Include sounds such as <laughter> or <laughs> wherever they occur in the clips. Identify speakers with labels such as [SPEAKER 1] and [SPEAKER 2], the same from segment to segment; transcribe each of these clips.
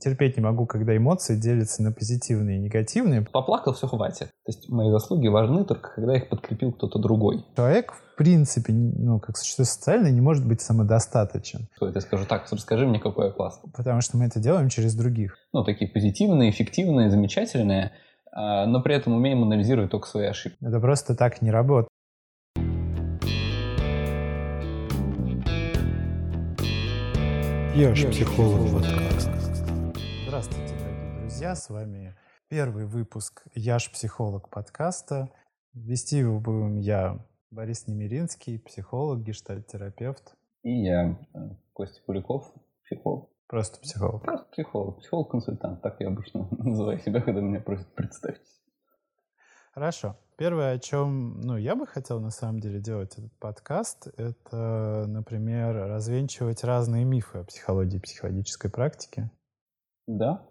[SPEAKER 1] Терпеть не могу, когда эмоции делятся на позитивные и негативные.
[SPEAKER 2] Поплакал, все хватит. То есть мои заслуги важны только когда их подкрепил кто-то другой.
[SPEAKER 1] Человек, в принципе, ну, как существо социальное, не может быть самодостаточен.
[SPEAKER 2] То я скажу так, расскажи мне, какой я классный.
[SPEAKER 1] Потому что мы это делаем через других.
[SPEAKER 2] Ну, такие позитивные, эффективные, замечательные, а, но при этом умеем анализировать только свои ошибки.
[SPEAKER 1] Это просто так не работает.
[SPEAKER 3] Я же психолог подкаст.
[SPEAKER 1] Друзья, с вами первый выпуск «Я ж психолог» подкаста. Вести его будем я, Борис Немиринский, психолог, гештальтерапевт.
[SPEAKER 2] И я, э, Костя Куликов, психолог.
[SPEAKER 1] Просто психолог.
[SPEAKER 2] Просто психолог, психолог-консультант, так я обычно <laughs> называю себя, когда меня просят представьтесь.
[SPEAKER 1] Хорошо. Первое, о чем ну, я бы хотел на самом деле делать этот подкаст, это, например, развенчивать разные мифы о психологии и психологической практике.
[SPEAKER 2] Да.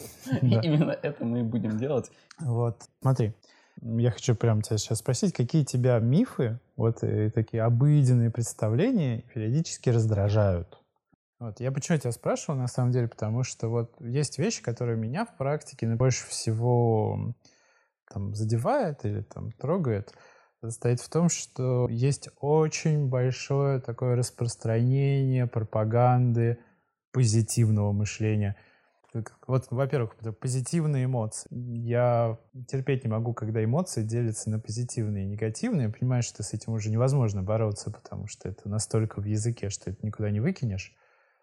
[SPEAKER 2] <laughs> Именно это мы и будем делать.
[SPEAKER 1] Вот, смотри, я хочу прямо тебя сейчас спросить, какие тебя мифы, вот и такие обыденные представления периодически раздражают? Вот. Я почему тебя спрашивал, на самом деле, потому что вот есть вещи, которые меня в практике больше всего там задевает или там трогает, состоит в том, что есть очень большое такое распространение пропаганды позитивного мышления. Вот, во-первых, позитивные эмоции. Я терпеть не могу, когда эмоции делятся на позитивные и негативные. Я понимаю, что с этим уже невозможно бороться, потому что это настолько в языке, что это никуда не выкинешь.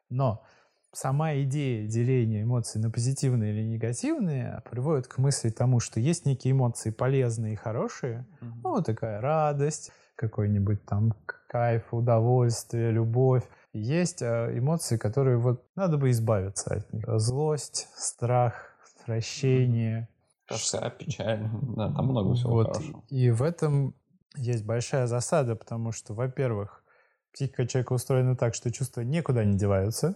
[SPEAKER 1] Но сама идея деления эмоций на позитивные или негативные приводит к мысли тому, что есть некие эмоции полезные и хорошие, mm-hmm. ну, такая радость, какой-нибудь там кайф, удовольствие, любовь. Есть э, эмоции, которые вот надо бы избавиться от них. Злость, страх, отвращение.
[SPEAKER 2] Тоска, печаль, да, там много всего вот. хорошего.
[SPEAKER 1] И в этом есть большая засада, потому что, во-первых, психика человека устроена так, что чувства никуда не деваются,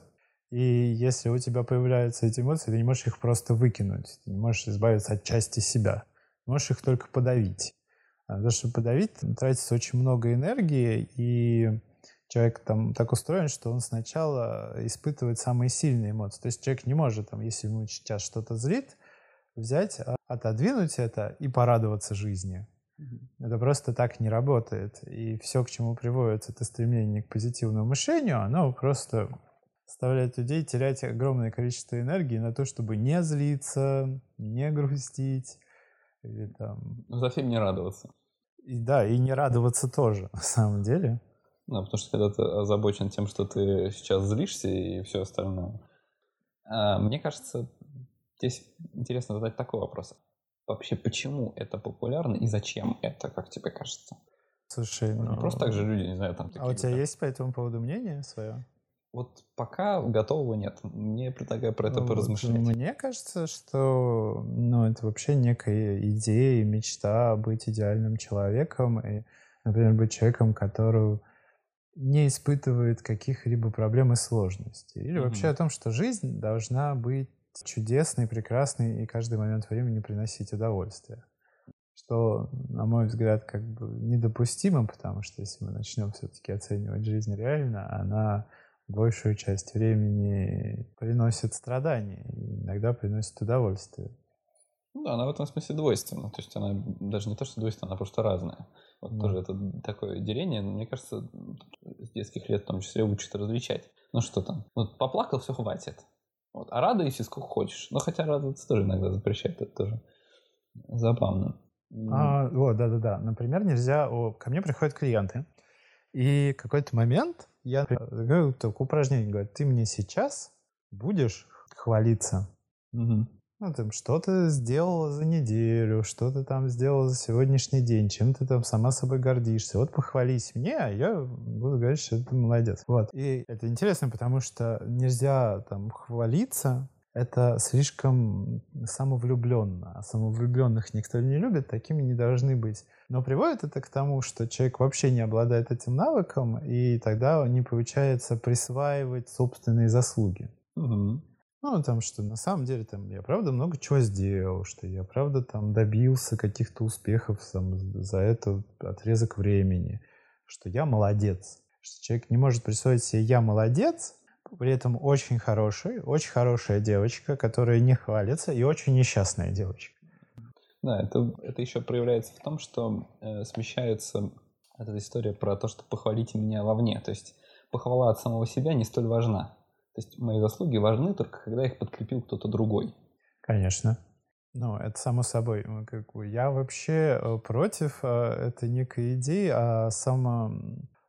[SPEAKER 1] и если у тебя появляются эти эмоции, ты не можешь их просто выкинуть. Ты не можешь избавиться от части себя. Ты можешь их только подавить. А того, чтобы подавить, тратится очень много энергии, и человек там так устроен, что он сначала испытывает самые сильные эмоции. То есть человек не может, там, если ему сейчас что-то злит, взять, а, отодвинуть это и порадоваться жизни. Это просто так не работает. И все, к чему приводит это стремление к позитивному мышлению, оно просто заставляет людей терять огромное количество энергии на то, чтобы не злиться, не грустить или там...
[SPEAKER 2] Ну, совсем не радоваться.
[SPEAKER 1] И, да, и не радоваться тоже, на самом деле.
[SPEAKER 2] Да, потому что когда ты озабочен тем, что ты сейчас злишься и все остальное. А, мне кажется, здесь интересно задать такой вопрос. Вообще, почему это популярно и зачем это, как тебе кажется?
[SPEAKER 1] Слушай, ну...
[SPEAKER 2] Не просто так же люди, не знаю, там...
[SPEAKER 1] А у тебя есть по этому поводу мнение свое?
[SPEAKER 2] Вот пока готового нет. Мне предлагаю про это ну, поразмышлять.
[SPEAKER 1] Мне кажется, что ну, это вообще некая идея, мечта быть идеальным человеком. И, например, быть человеком, который не испытывает каких-либо проблем и сложностей. Или mm-hmm. вообще о том, что жизнь должна быть чудесной, прекрасной и каждый момент времени приносить удовольствие. Что, на мой взгляд, как бы недопустимо, потому что если мы начнем все-таки оценивать жизнь реально, она большую часть времени приносит страдания, иногда приносит удовольствие.
[SPEAKER 2] Ну да, она в этом смысле двойственна. То есть она даже не то, что двойственна, она просто разная. Вот mm. тоже это такое деление, мне кажется, с детских лет в том числе учат различать. Ну что там, вот поплакал, все хватит. Вот. А радуйся сколько хочешь. Но хотя радоваться тоже иногда запрещают, это тоже забавно.
[SPEAKER 1] А, вот, да-да-да. Например, нельзя... О, ко мне приходят клиенты, и какой-то момент я говорю, только упражнение, говорит, ты мне сейчас будешь хвалиться. Угу. Ну, там, что ты сделала за неделю, что ты там сделала за сегодняшний день, чем ты там сама собой гордишься. Вот похвались мне, а я буду говорить, что ты молодец. Вот. И это интересно, потому что нельзя там хвалиться, это слишком самовлюбленно. А самовлюбленных никто не любит, такими не должны быть. Но приводит это к тому, что человек вообще не обладает этим навыком, и тогда не получается присваивать собственные заслуги. Угу. Ну, там, что на самом деле там, я правда много чего сделал, что я правда там добился каких-то успехов там, за этот отрезок времени, что я молодец. Что человек не может присвоить себе «я молодец», при этом очень хороший, очень хорошая девочка, которая не хвалится, и очень несчастная девочка.
[SPEAKER 2] Да, это, это еще проявляется в том, что э, смещается эта история про то, что похвалите меня вовне. То есть похвала от самого себя не столь важна. То есть мои заслуги важны только когда их подкрепил кто-то другой.
[SPEAKER 1] Конечно. Ну, это само собой. Как бы Я вообще э, против э, этой некой идеи о само...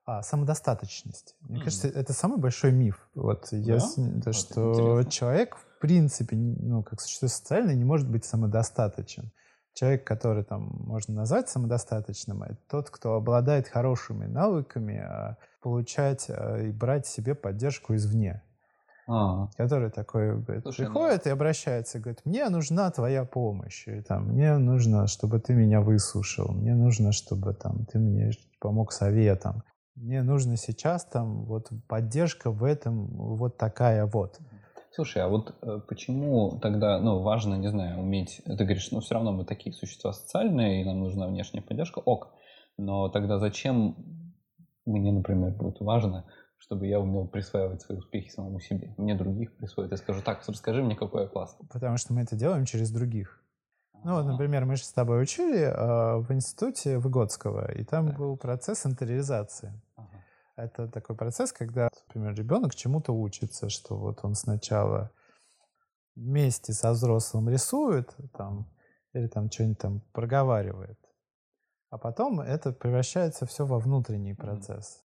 [SPEAKER 1] А, самодостаточности. Мне
[SPEAKER 2] Мгм.
[SPEAKER 1] кажется, это самый большой миф. Вот я, с- то,
[SPEAKER 2] Вот
[SPEAKER 1] что
[SPEAKER 2] интересно.
[SPEAKER 1] человек, в принципе, ну, как существо социальное, не может быть самодостаточен. Человек, который там можно назвать самодостаточным, это тот, кто обладает хорошими навыками а, получать а, и брать себе поддержку извне.
[SPEAKER 2] А,
[SPEAKER 1] Который такой говорит,
[SPEAKER 2] Слушай, ну-
[SPEAKER 1] приходит и обращается, говорит, мне нужна твоя помощь, и, там, мне нужно, чтобы ты меня выслушал, мне нужно, чтобы там, ты мне помог советом, мне нужно сейчас там вот поддержка в этом вот такая вот.
[SPEAKER 2] Слушай, а вот э, почему тогда, ну, важно, не знаю, уметь, ты говоришь, ну, все равно мы такие существа социальные, и нам нужна внешняя поддержка, ок, но тогда зачем мне, например, будет важно, чтобы я умел присваивать свои успехи самому себе? Мне других присвоят, я скажу, так, расскажи мне, какой я классный.
[SPEAKER 1] Потому что мы это делаем через других. Ну, вот, например, мы же с тобой учили э, в институте Выгодского, и там
[SPEAKER 2] Так.
[SPEAKER 1] был процесс интериализации.
[SPEAKER 2] ага.
[SPEAKER 1] Это такой процесс, когда, например, ребенок чему-то учится, что вот он сначала вместе со взрослым рисует там, или там что-нибудь там проговаривает, а потом это превращается все во внутренний процесс.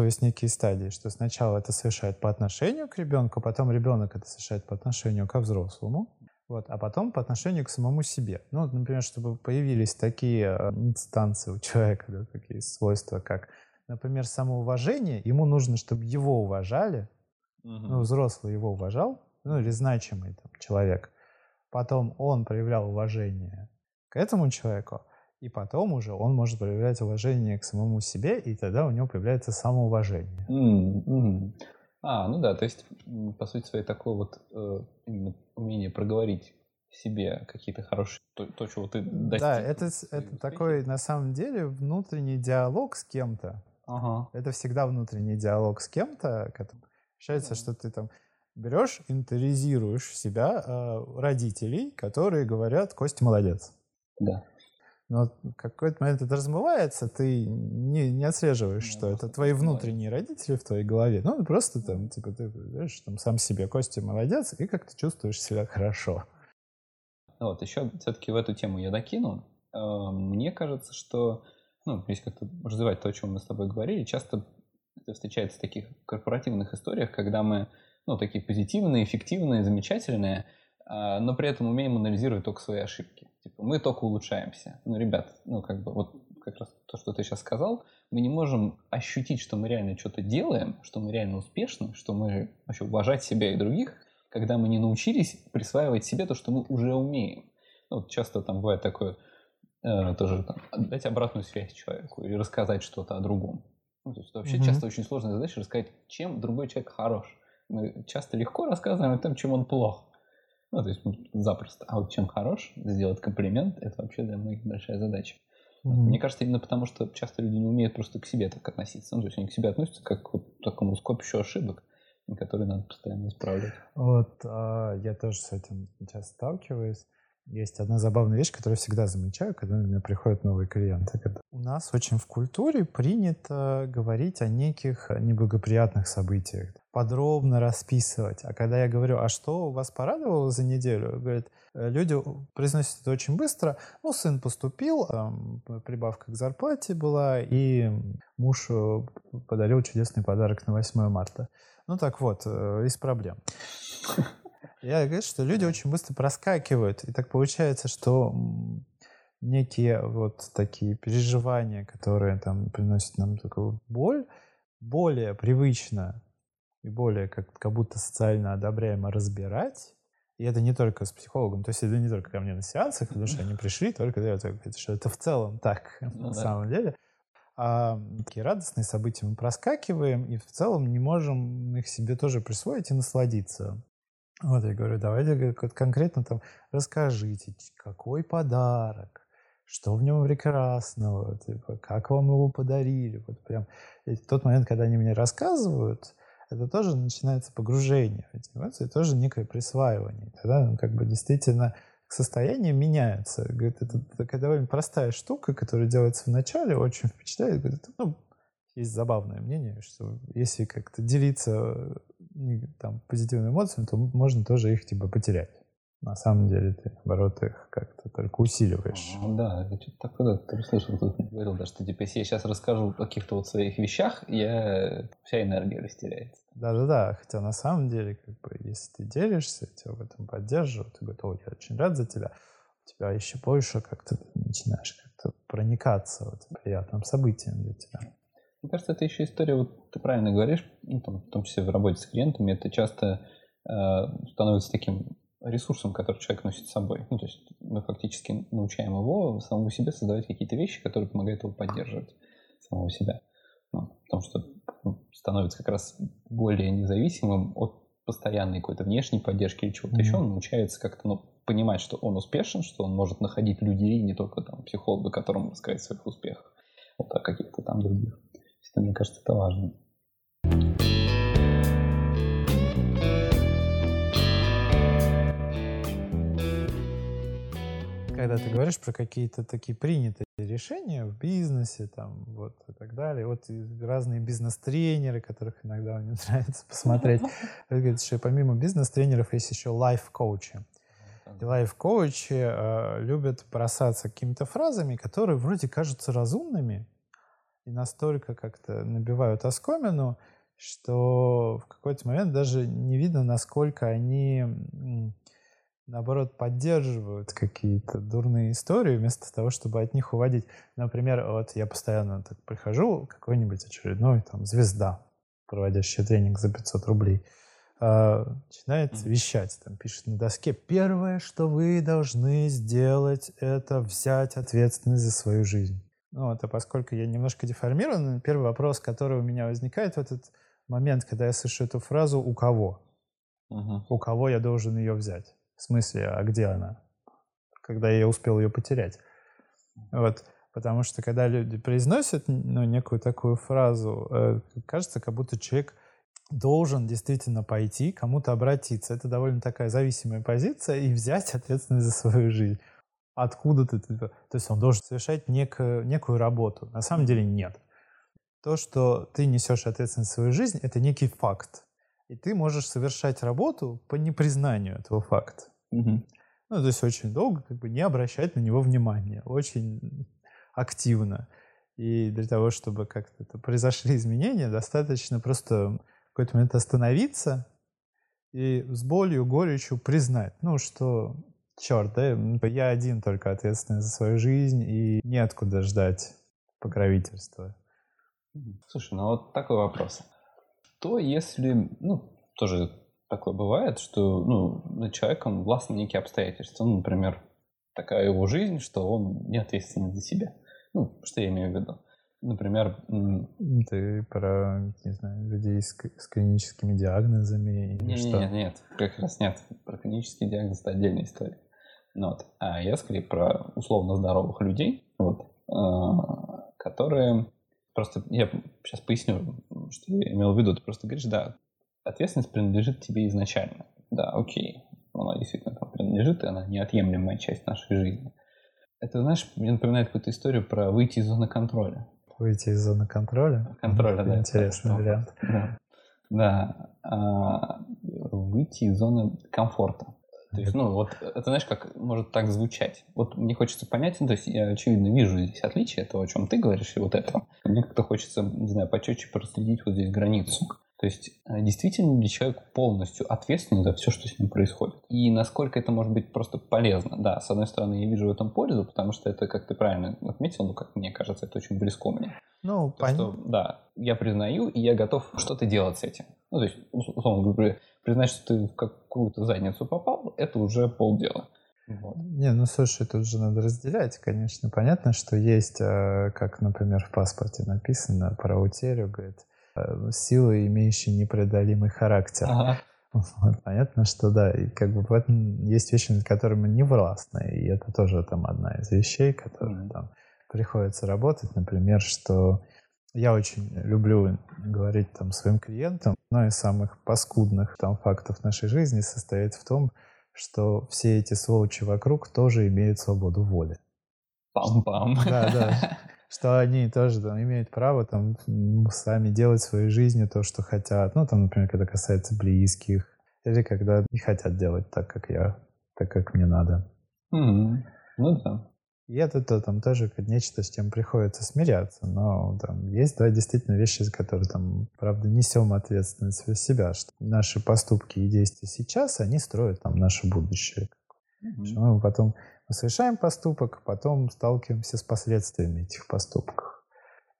[SPEAKER 1] То есть некие стадии, что сначала это совершает по отношению к ребенку, потом ребенок это совершает по отношению ко взрослому, вот, а потом по отношению к самому себе. Ну, например, чтобы появились такие э, инстанции у человека, да, такие свойства, как, например, самоуважение, ему нужно, чтобы его уважали, ну, взрослый его уважал, ну, или значимый там, человек. Потом он проявлял уважение к этому человеку, и потом уже он может проявлять уважение к самому себе, и тогда у него появляется самоуважение.
[SPEAKER 2] Мгм. А, ну да, то есть, по сути своей, такое вот э, именно умение проговорить себе какие-то хорошие, то, то, чего ты достиг.
[SPEAKER 1] Да, это, это такой, на самом деле, внутренний диалог с кем-то.
[SPEAKER 2] Ага.
[SPEAKER 1] Это всегда внутренний диалог с кем-то. который Ощущается, что ты там берешь, интеризируешь себя э, родителей, которые говорят, Костя молодец.
[SPEAKER 2] Да.
[SPEAKER 1] Но в какой-то момент это размывается, ты не, не отслеживаешь,
[SPEAKER 2] Ну,
[SPEAKER 1] что это твои внутренние родители в твоей голове. Ну, просто там, типа, ты знаешь, там сам себе, Костя молодец, и как ты чувствуешь себя хорошо.
[SPEAKER 2] Вот, еще все-таки в эту тему я докину. Э, Мне кажется, что, ну, если как-то развивать то, о чем мы с тобой говорили, часто это встречается в таких корпоративных историях, когда мы, ну, такие позитивные, эффективные, замечательные, но при этом умеем анализировать только свои ошибки. Типа, мы только улучшаемся. Ну, ребят, ну, как бы, вот как раз то, что ты сейчас сказал, мы не можем ощутить, что мы реально что-то делаем, что мы реально успешны, что мы вообще уважать себя и других, когда мы не научились присваивать себе то, что мы уже умеем. Ну, вот часто там бывает такое, э, тоже там, дать обратную связь человеку или рассказать что-то о другом. Ну, то есть это вообще
[SPEAKER 1] Мгм.
[SPEAKER 2] часто очень сложная задача рассказать, чем другой человек хорош. Мы часто легко рассказываем о том, чем он плох. Ну, то есть ну, запросто. А вот чем хорош, сделать комплимент, это вообще для многих большая задача.
[SPEAKER 1] Мгм.
[SPEAKER 2] Мне кажется, именно потому, что часто люди не умеют просто к себе так относиться. Ну, то есть они к себе относятся как к вот такому скопищу ошибок, которые надо постоянно исправлять.
[SPEAKER 1] Вот а, я тоже с этим сейчас сталкиваюсь. Есть одна забавная вещь, которую я всегда замечаю, когда у меня приходят новые клиенты. У нас очень в культуре принято говорить о неких неблагоприятных событиях, подробно расписывать. А когда я говорю, а что вас порадовало за неделю, говорят, э, люди произносят это очень быстро. Ну, сын поступил, прибавка к зарплате была, и муж э, подарил чудесный подарок на 8 марта. Ну так вот, э, из проблем. Я говорю, что люди очень быстро проскакивают, и так получается, что некие вот такие переживания, которые там приносят нам такую боль, более привычно и более как, как будто социально одобряемо разбирать. И это не только с психологом, то есть это не только ко мне на сеансах, потому что они пришли только для этого, что это в целом так <laughs>
[SPEAKER 2] Ну
[SPEAKER 1] на
[SPEAKER 2] да.
[SPEAKER 1] самом деле. А такие радостные события мы проскакиваем и в целом не можем их себе тоже присвоить и насладиться. Вот я говорю, давайте конкретно там расскажите, какой подарок, что в нем прекрасного, типа, как вам его подарили. Вот прям и в тот момент, когда они мне рассказывают, это тоже начинается погружение в эти эмоции, тоже некое присваивание. Тогда ну, как бы действительно состояние меняется. Говорит, это такая довольно простая штука, которая делается в начале, очень впечатляет. Говорит, ну, есть забавное мнение, что если как-то делиться там, позитивными эмоциями, то можно тоже их типа потерять. На самом деле ты, наоборот, их как-то только усиливаешь.
[SPEAKER 2] А, да, я что-то такое ты слышал, тут говорил, да, что типа, если я сейчас расскажу о каких-то вот своих вещах, я вся энергия растеряется.
[SPEAKER 1] Да-да-да, хотя на самом деле, как бы, если ты делишься, тебя в этом поддерживают, ты говоришь, о, я очень рад за тебя, у тебя еще больше как-то начинаешь как-то проникаться вот, приятным событием для тебя.
[SPEAKER 2] Мне кажется, это еще история, вот ты правильно говоришь, ну, там, в том числе в работе с клиентами, это часто э, становится таким ресурсом, который человек носит с собой. Ну, то есть мы фактически научаем его самому себе создавать какие-то вещи, которые помогают его поддерживать самого себя. Ну, потому что ну, становится как раз более независимым от постоянной какой-то внешней поддержки или чего-то mm-hmm. еще. Он научается как-то ну, понимать, что он успешен, что он может находить людей, не только там психолога, которому рассказать о своих успехах, вот, а каких-то там других. Это, мне кажется, это важно.
[SPEAKER 1] Когда ты говоришь про какие-то такие принятые решения в бизнесе, там, вот, и так далее, вот разные бизнес-тренеры, которых иногда мне <laughs> нравится посмотреть, говорят, что помимо бизнес-тренеров есть еще лайф-коучи. И лайф-коучи э, любят бросаться какими-то фразами, которые вроде кажутся разумными, и настолько как-то набивают оскомину, что в какой-то момент даже не видно, насколько они, наоборот, поддерживают какие-то дурные истории, вместо того, чтобы от них уводить. Например, вот я постоянно так прихожу, какой-нибудь очередной там звезда, проводящая тренинг за 500 рублей, а, начинает вещать, там пишет на доске, первое, что вы должны сделать, это взять ответственность за свою жизнь. Ну, вот, а поскольку я немножко деформирован, первый вопрос, который у меня возникает в этот момент, когда я слышу эту фразу «у кого?». Uh-huh. У кого я должен ее взять? В смысле, а где она? Когда я успел ее потерять. Вот. Потому что когда люди произносят ну, некую такую фразу, э, кажется, как будто человек должен действительно пойти, кому-то обратиться. Это довольно такая зависимая позиция и взять ответственность за свою жизнь откуда ты, то есть он должен совершать некую, некую работу. На самом деле нет. То, что ты несешь ответственность за свою жизнь, это некий факт. И ты можешь совершать работу по непризнанию этого факта. Угу. Ну, то есть очень долго как бы не обращать на него внимания, очень активно. И для того, чтобы как-то это произошли изменения, достаточно просто в какой-то момент остановиться и с болью, горечью признать, ну, что черт, да, я один только ответственный за свою жизнь, и неоткуда ждать покровительства.
[SPEAKER 2] Слушай, ну вот такой вопрос. То если, ну, тоже такое бывает, что, ну, над человеком властны некие обстоятельства. Ну, например, такая его жизнь, что он не ответственен за себя. Ну, что я имею в виду? Например...
[SPEAKER 1] Ты про, не знаю, людей с, с клиническими диагнозами или
[SPEAKER 2] что? Нет, нет, как раз нет. Про клинические диагнозы это отдельная история. Ну вот. А я скорее про условно здоровых людей, вот, э, которые просто, я сейчас поясню, что я имел в виду, ты просто говоришь, да, ответственность принадлежит тебе изначально. Да, окей, она действительно там принадлежит, и она неотъемлемая часть нашей жизни. Это, знаешь, мне напоминает какую-то историю про выйти из зоны контроля.
[SPEAKER 1] Выйти из зоны контроля?
[SPEAKER 2] Контроля, да.
[SPEAKER 1] Интересный вариант.
[SPEAKER 2] Да, да. А, выйти из зоны комфорта. То есть, ну, вот это, знаешь, как может так звучать. Вот мне хочется понять, ну, то есть я, очевидно, вижу здесь отличие того, о чем ты говоришь, и вот этого. Мне как-то хочется, не знаю, почетче проследить вот здесь границу. То есть э, действительно ли человек полностью ответственен за все, что с ним происходит? И насколько это может быть просто полезно? Да, с одной стороны, я вижу в этом пользу, потому что это, как ты правильно отметил, ну, как мне кажется, это очень близко мне.
[SPEAKER 1] Ну, понятно.
[SPEAKER 2] Да, я признаю, и я готов что-то делать с этим. Ну, то есть, условно говоря, признать, что ты в какую-то задницу попал, это уже полдела.
[SPEAKER 1] Вот. Не, ну слушай, тут же надо разделять, конечно. Понятно, что есть, э, как, например, в паспорте написано про утерю, говорит, силы, имеющие непреодолимый характер. Ага. Вот, понятно, что да, и как бы в этом есть вещи, над которыми не властны, и это тоже там одна из вещей, которые mm-hmm. там приходится работать, например, что Я очень люблю говорить там своим клиентам, одно из самых паскудных там фактов нашей жизни состоит в том, что все эти сволочи вокруг тоже имеют свободу воли.
[SPEAKER 2] Пам-пам.
[SPEAKER 1] Да, да. <laughs> Что они тоже там, имеют право там сами делать своей жизни то, что хотят. Ну, там, например, когда касается близких, или когда не хотят делать так, как я, так, как мне надо.
[SPEAKER 2] Мгм. Ну да.
[SPEAKER 1] И это то, там тоже нечто, с чем приходится смиряться. Но там есть, да, действительно вещи, за которые там, правда, несем ответственность за себя, что наши поступки и действия сейчас, они строят там наше будущее. Что мы потом мы совершаем поступок, потом сталкиваемся с последствиями этих поступков.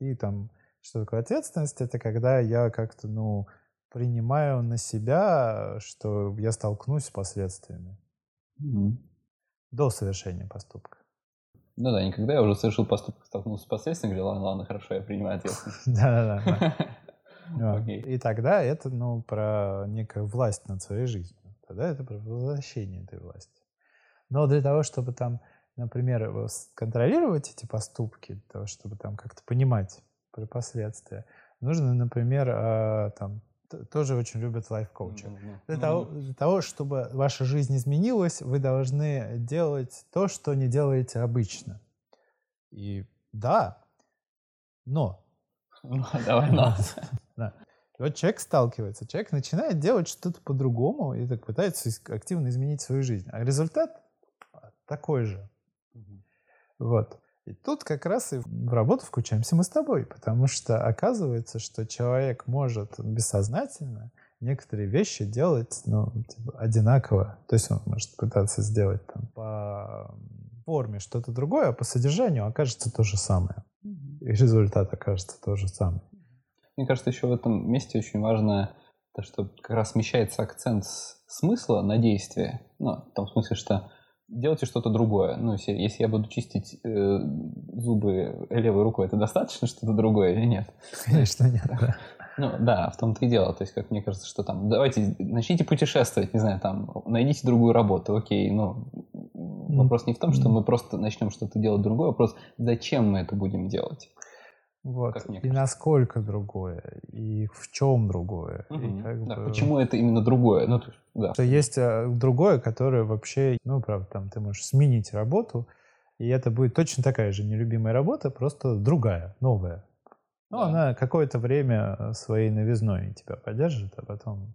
[SPEAKER 1] И там, что такое ответственность? Это когда я как-то, ну, принимаю на себя, что я столкнусь с последствиями
[SPEAKER 2] Мгм.
[SPEAKER 1] до совершения поступка.
[SPEAKER 2] Ну да, никогда я уже совершил поступок, столкнулся с последствиями, говорил, ладно, ладно, хорошо, я принимаю ответственность. <laughs>
[SPEAKER 1] Да-да-да. <laughs> И тогда это, ну, про некую власть над своей жизнью. Тогда это про возвращение этой власти. Но для того, чтобы там, например, с- контролировать эти поступки, для того, чтобы там как-то понимать про последствия, нужно, например, а, там, тоже очень любят лайф-коучи.
[SPEAKER 2] Мгм.
[SPEAKER 1] Для
[SPEAKER 2] Ну,
[SPEAKER 1] того, для того, чтобы ваша жизнь изменилась, вы должны делать то, что не делаете обычно. И да, но <laughs>
[SPEAKER 2] ну, Давай, <laughs>
[SPEAKER 1] да. И вот человек сталкивается, человек начинает делать что-то по-другому и так пытается активно изменить свою жизнь. А результат такой же. Вот. И тут как раз и в работу включаемся мы с тобой, потому что оказывается, что человек может бессознательно некоторые вещи делать ну, типа, одинаково. То есть он может пытаться сделать там, по форме что-то другое, а по содержанию окажется то же самое. И результат окажется то же самое.
[SPEAKER 2] Мне кажется, еще в этом месте очень важно то, что как раз смещается акцент с смысла на действие. Ну, в том смысле, что делайте что-то другое. Ну, если, если я буду чистить э, зубы левой рукой, это достаточно что-то другое или нет?
[SPEAKER 1] Конечно, нет. да.
[SPEAKER 2] Ну, да, в том-то и дело. То есть, как мне кажется, что там, давайте, начните путешествовать, не знаю, там, найдите другую работу, окей, ну, вопрос не в том, что мы просто начнем что-то делать другое, вопрос, зачем мы это будем делать.
[SPEAKER 1] Вот.
[SPEAKER 2] Как мне
[SPEAKER 1] и насколько другое, и в чем другое. и
[SPEAKER 2] Мгм.
[SPEAKER 1] как
[SPEAKER 2] Да,
[SPEAKER 1] бы-
[SPEAKER 2] Почему это именно другое? Ну, то есть, да.
[SPEAKER 1] Что есть э, другое, которое вообще, ну, правда, там ты можешь сменить работу, и это будет точно такая же нелюбимая работа, просто другая, новая. Ну,
[SPEAKER 2] Да.
[SPEAKER 1] она какое-то время э, своей новизной тебя поддержит, а потом...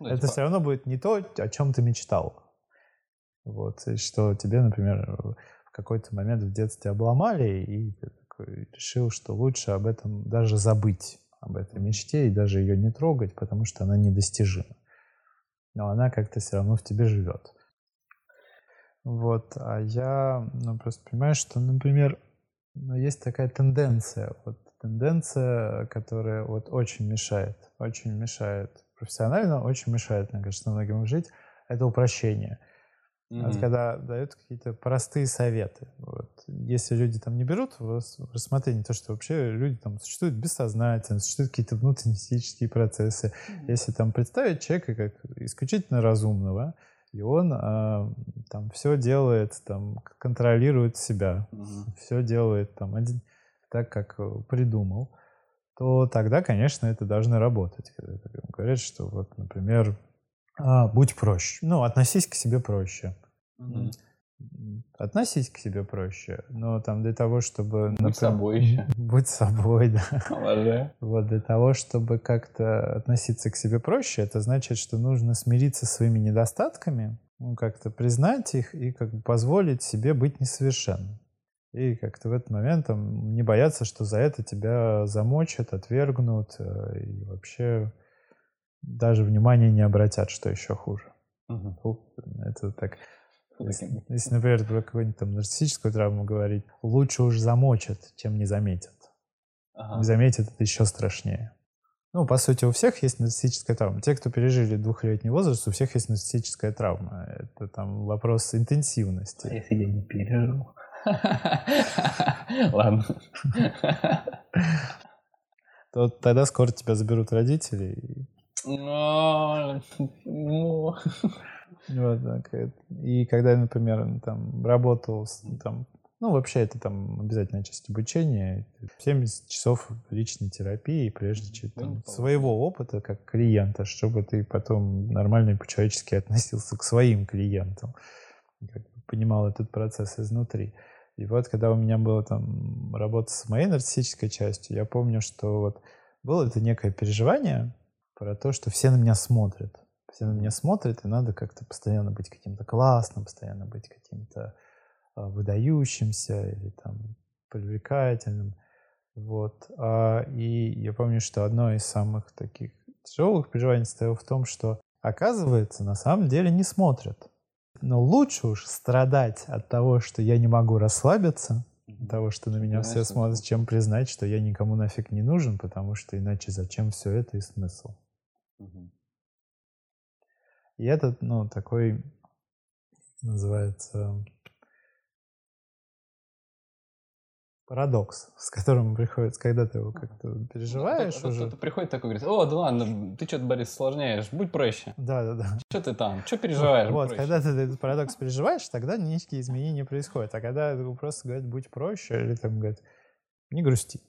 [SPEAKER 2] Ну,
[SPEAKER 1] это
[SPEAKER 2] типа,
[SPEAKER 1] все равно будет не то, о чем ты мечтал. Вот, и что тебе, например, в какой-то момент в детстве обломали, и решил, что лучше об этом даже забыть, об этой мечте, и даже ее не трогать, потому что она недостижима. Но она как-то все равно в тебе живет. Вот, а я, ну, просто понимаю, что, например, ну, есть такая тенденция, вот тенденция, которая вот очень мешает, очень мешает профессионально, очень мешает, мне кажется, многим жить, это упрощение. Вот когда дают какие-то простые советы. Вот. Если люди там не берут в рас- в рассмотрение то, что вообще люди там существуют бессознательно, существуют какие-то внутренние физические процессы. Если там представить человека как исключительно разумного, и он а, там все делает, там контролирует себя,
[SPEAKER 2] Мгм.
[SPEAKER 1] все делает там один, так, как э, придумал, то тогда, конечно, это должно работать. Когда говорят, что вот, например, «А, будь проще. Ну, относись к себе проще. М, Относись к себе проще. Но там для того, чтобы...
[SPEAKER 2] Будь
[SPEAKER 1] например,
[SPEAKER 2] собой еще.
[SPEAKER 1] Будь собой, <laughs> да. Вот для того, чтобы как-то относиться к себе проще, это значит, что нужно смириться со своими недостатками, ну, как-то признать их и как бы позволить себе быть несовершенным. И как-то в этот момент там, не бояться, что за это тебя замочат, отвергнут э, и вообще даже внимания не обратят, что еще хуже. Фу, Это так.
[SPEAKER 2] Фу,
[SPEAKER 1] Если,
[SPEAKER 2] таким.
[SPEAKER 1] если, например, про какую-нибудь там нарциссическую травму говорить, лучше уж замочат, чем не заметят.
[SPEAKER 2] Ага.
[SPEAKER 1] Не заметят, это еще страшнее. Ну, по сути, у всех есть нарциссическая травма. Те, кто пережили двухлетний возраст, у всех есть нарциссическая травма. Это там вопрос
[SPEAKER 2] А
[SPEAKER 1] интенсивности.
[SPEAKER 2] если я не пережил? <laughs> Ладно. <laughs>
[SPEAKER 1] То тогда скоро тебя заберут родители.
[SPEAKER 2] Ну. <laughs>
[SPEAKER 1] вот так. И когда я, например, там, работал там, Ну, вообще, это там обязательная часть обучения. 70 часов личной терапии, прежде чем там, своего опыта как клиента, чтобы ты потом нормально и по-человечески относился к своим клиентам. Как бы понимал этот процесс изнутри. И вот, когда у меня была там работа с моей нарциссической частью, я помню, что вот было это некое переживание про то, что все на меня смотрят. Все на меня смотрят, и надо как-то постоянно быть каким-то классным, постоянно быть каким-то а, выдающимся или там привлекательным. Вот. А, и я помню, что одно из самых таких тяжелых переживаний стояло в том, что оказывается, на самом деле не смотрят. Но лучше уж страдать от того, что я не могу расслабиться, от того, что на меня все смотрят, чем признать, что я никому нафиг не нужен, потому что иначе зачем все это и смысл. И этот, ну, такой называется парадокс, с которым приходится, когда ты его как-то переживаешь
[SPEAKER 2] ну,
[SPEAKER 1] уже.
[SPEAKER 2] Кто-то приходит такой, говорит, о, да ладно, ты что-то, Борис, сложняешь, будь проще.
[SPEAKER 1] Да, да, да.
[SPEAKER 2] Что ты там, что переживаешь?
[SPEAKER 1] Вот, проще. когда ты этот парадокс переживаешь, тогда никакие изменения происходят. А когда просто говорят, будь проще, или там говорят, не грусти.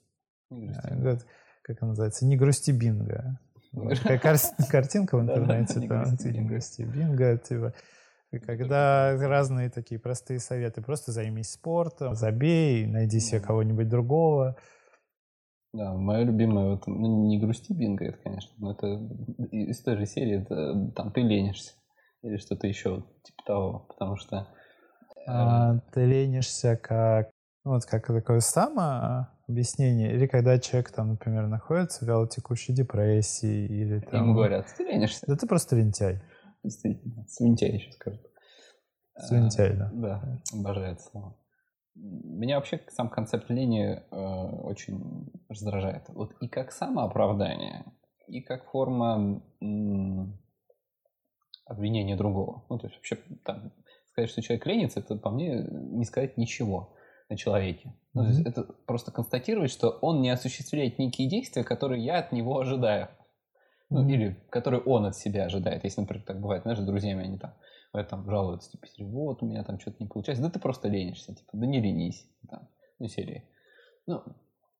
[SPEAKER 1] Не грусти. Говорят, как это называется, не грусти бинго. Такая <laughs> картинка в интернете, не грусти бинго, типа когда разные такие простые советы. Просто займись спортом, забей, найди себе кого-нибудь другого.
[SPEAKER 2] Да, моя любимая, вот, ну, не грусти бинго, это, конечно, но это из той же серии, это там ты ленишься или что-то еще типа того, потому что...
[SPEAKER 1] А, ты ленишься как, вот как такое само объяснение, или когда человек там, например, находится в вялотекущей депрессии, или там...
[SPEAKER 2] Ему говорят, ты ленишься.
[SPEAKER 1] Да ты просто лентяй.
[SPEAKER 2] Действительно, свинтяй еще скажут.
[SPEAKER 1] Свинтяй, да.
[SPEAKER 2] Да, обожаю это слово. Меня вообще сам концепт лени э, очень раздражает. Вот и как самооправдание, и как форма м- обвинения другого. Ну, то есть вообще там, сказать, что человек ленится, это по мне не сказать ничего о человеке. Ну, mm-hmm. есть это просто констатировать, что он не осуществляет некие действия, которые я от него ожидаю. Ну, mm-hmm. или которые он от себя ожидает. Если, например, так бывает, знаешь, с друзьями они там этом жалуются, типа, вот, у меня там что-то не получается. Да ты просто ленишься, типа, да не ленись. Там, ну, серии. Ну,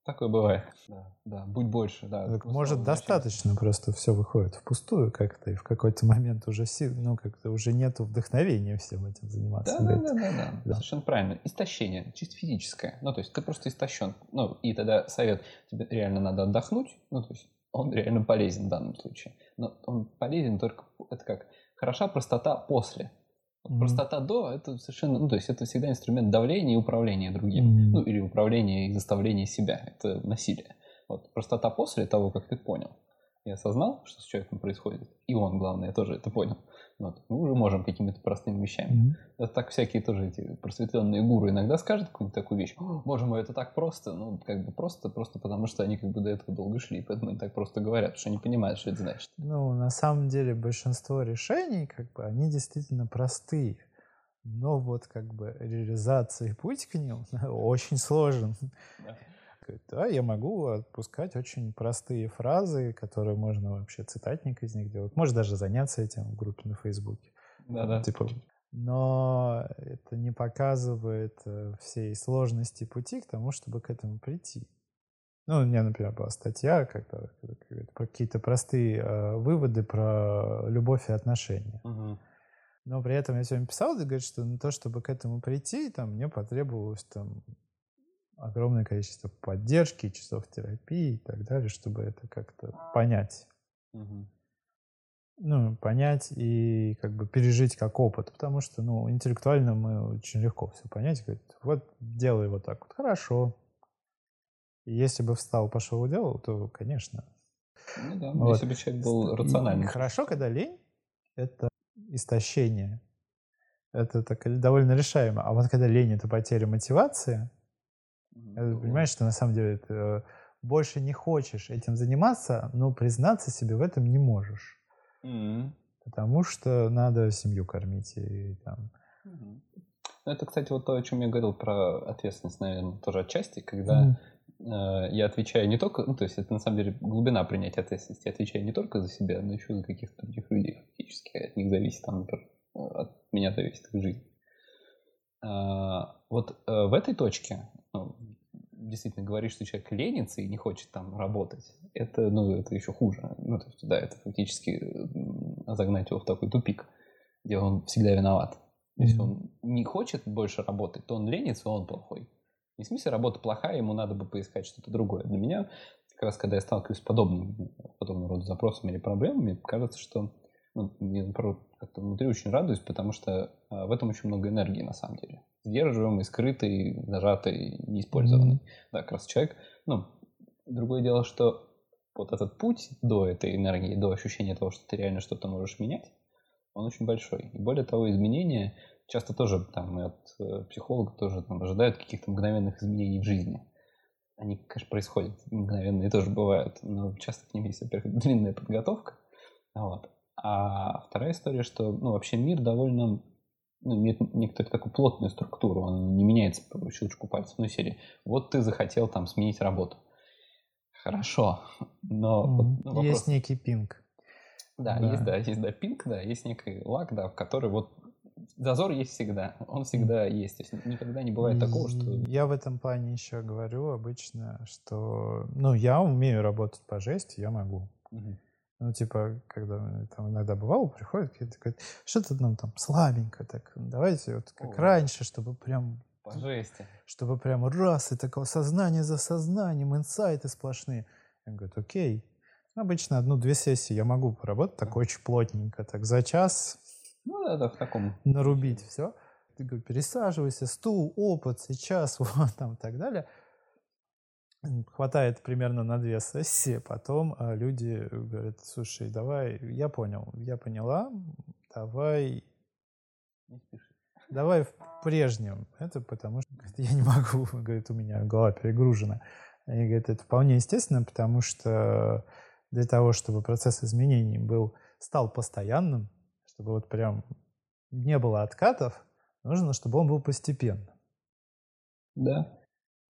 [SPEAKER 2] такое бывает. Да, да, будь больше, да.
[SPEAKER 1] Так, может, достаточно просто все выходит впустую как-то, и в какой-то момент уже сил, ну, как-то уже нету вдохновения всем этим заниматься.
[SPEAKER 2] Да, да, да, да, да, да. Совершенно правильно. Истощение, чисто физическое. Ну, то есть ты просто истощен. Ну, и тогда совет, тебе реально надо отдохнуть, ну, то есть он реально полезен в данном случае. Но он полезен только, это как, хороша простота после. Mm-hmm. Простота до это совершенно, ну, то есть это всегда инструмент давления и управления другим. Mm-hmm. Ну, или управления и заставления себя. Это насилие. Вот простота после того, как ты понял и осознал, что с человеком происходит, и он, главное, тоже это понял, вот, мы уже можем какими-то простыми вещами. Mm-hmm. Это так всякие тоже эти просветленные гуру иногда скажут какую-нибудь такую вещь. Боже мой, это так просто. Ну, как бы просто, просто потому что они как бы до этого долго шли, поэтому они так просто говорят, потому что они понимают, что это значит.
[SPEAKER 1] Ну, на самом деле большинство решений, как бы, они действительно простые. Но вот как бы реализация и путь к ним <laughs> очень сложен. Да. Я могу отпускать очень простые фразы, которые можно вообще цитатник из них делать. Можешь даже заняться этим в группе на Фейсбуке.
[SPEAKER 2] Да-да.
[SPEAKER 1] Типа, но это не показывает э, всей сложности пути к тому, чтобы к этому прийти. Ну, у меня, например, была статья когда, про какие-то простые э, выводы про любовь и отношения.
[SPEAKER 2] Угу.
[SPEAKER 1] Но при этом я сегодня писал, и говорит, что на то, чтобы к этому прийти, там, мне потребовалось там, огромное количество поддержки, часов терапии и так далее, чтобы это как-то понять.
[SPEAKER 2] Угу.
[SPEAKER 1] Ну, понять и как бы пережить как опыт, потому что, ну, интеллектуально мы очень легко все понять. Говорит, вот делай вот так вот, хорошо. И если бы встал, пошел и делал, то, конечно.
[SPEAKER 2] Ну да, вот. если бы человек был рациональным.
[SPEAKER 1] Хорошо, когда лень — это истощение. Это так довольно решаемо. А вот когда лень — это потеря мотивации — Mm-hmm. Понимаешь, что на самом деле ты э, больше не хочешь этим заниматься, но признаться себе в этом не можешь.
[SPEAKER 2] Mm-hmm.
[SPEAKER 1] Потому что надо семью кормить и там.
[SPEAKER 2] Mm-hmm. Ну, это, кстати, вот то, о чем я говорил про ответственность, наверное, тоже отчасти, когда mm-hmm. э, я отвечаю не только, ну, то есть это на самом деле глубина принятия ответственности, я отвечаю не только за себя, но еще за каких-то других людей фактически, от них зависит, там, например, от меня зависит их жизнь. а, вот э, в этой точке ну, действительно говоришь, что человек ленится и не хочет там работать, это, ну, это еще хуже. Ну, то есть, да, это фактически загнать его в такой тупик, где он всегда виноват. Если он не хочет больше работать, то он ленится, он плохой. Не в смысле работа плохая, ему надо бы поискать что-то другое. Для меня, как раз когда я сталкиваюсь с подобным, подобным рода запросами или проблемами, кажется, что ну, я, наоборот, как-то внутри очень радуюсь, потому что а, в этом очень много энергии, на самом деле. Сдерживаемый, скрытый, зажатый, неиспользованный. Mm-hmm. Да, как раз человек. Ну, другое дело, что вот этот путь до этой энергии, до ощущения того, что ты реально что-то можешь менять, он очень большой. И более того, изменения часто тоже там от э, психолога тоже там, ожидают каких-то мгновенных изменений в жизни. Они, конечно, происходят мгновенные тоже бывают, но часто к ним есть, во-первых, длинная подготовка. Вот. А вторая история, что ну, вообще мир довольно ну, имеет некоторую такую плотную структуру, он не меняется по щелчку пальцев. Ну, серии, вот ты захотел там сменить работу. Хорошо, но...
[SPEAKER 1] Mm, вот, ну, есть некий пинг.
[SPEAKER 2] Да, да, есть, да, есть, да, пинг, да, есть некий лак, да, в который вот зазор есть всегда, он всегда есть, то есть никогда не бывает такого, что...
[SPEAKER 1] Я в этом плане еще говорю обычно, что, ну, я умею работать по жести, я могу. Угу. Ну, типа, когда там иногда бывало, приходит какие-то, говорят, что-то нам там слабенько, так, давайте вот как О, раньше, чтобы прям...
[SPEAKER 2] По жести.
[SPEAKER 1] Чтобы прям раз, и такого сознание за сознанием, инсайты сплошные. Я говорю, окей. Обычно одну-две сессии я могу поработать так очень плотненько, так за час.
[SPEAKER 2] Ну, да, да, в таком.
[SPEAKER 1] Нарубить все. Ты говорю, пересаживайся, стул, опыт, сейчас, <laughs> вот там и так далее хватает примерно на две сессии, потом а, люди говорят, слушай, давай, я понял, я поняла, давай, давай в прежнем. Это потому что говорит, я не могу, <laughs> говорит, у меня голова перегружена. Они говорят, это вполне естественно, потому что для того, чтобы процесс изменений был, стал постоянным, чтобы вот прям не было откатов, нужно, чтобы он был постепенным.
[SPEAKER 2] Да.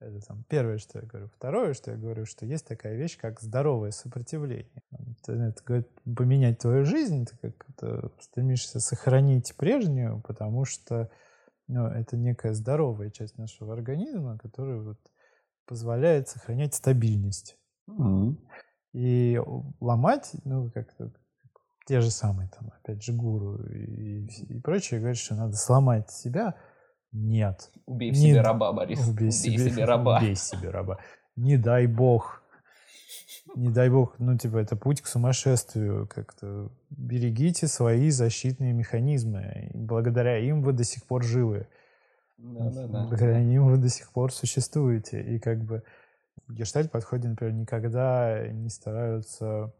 [SPEAKER 1] Это там первое, что я говорю. Второе, что я говорю, что есть такая вещь, как здоровое сопротивление. Это, говорит, поменять твою жизнь, ты как это стремишься сохранить прежнюю, потому что ну, это некая здоровая часть нашего организма, которая вот позволяет сохранять стабильность. Mm-hmm. И ломать, ну, как-то те же самые, там, опять же, гуру и, и прочее, говорят, что надо сломать себя – нет.
[SPEAKER 2] Убей в себе раба, Борис.
[SPEAKER 1] Убей, Убей себе, себе <laughs> раба. Убей себе раба. Не дай бог. Не дай бог, ну, типа, это путь к сумасшествию. Как-то берегите свои защитные механизмы. И благодаря им вы до сих пор живы. Да, да, да. Благодаря ним вы до сих пор существуете. И как бы в гештальт-подходе, например, никогда не стараются...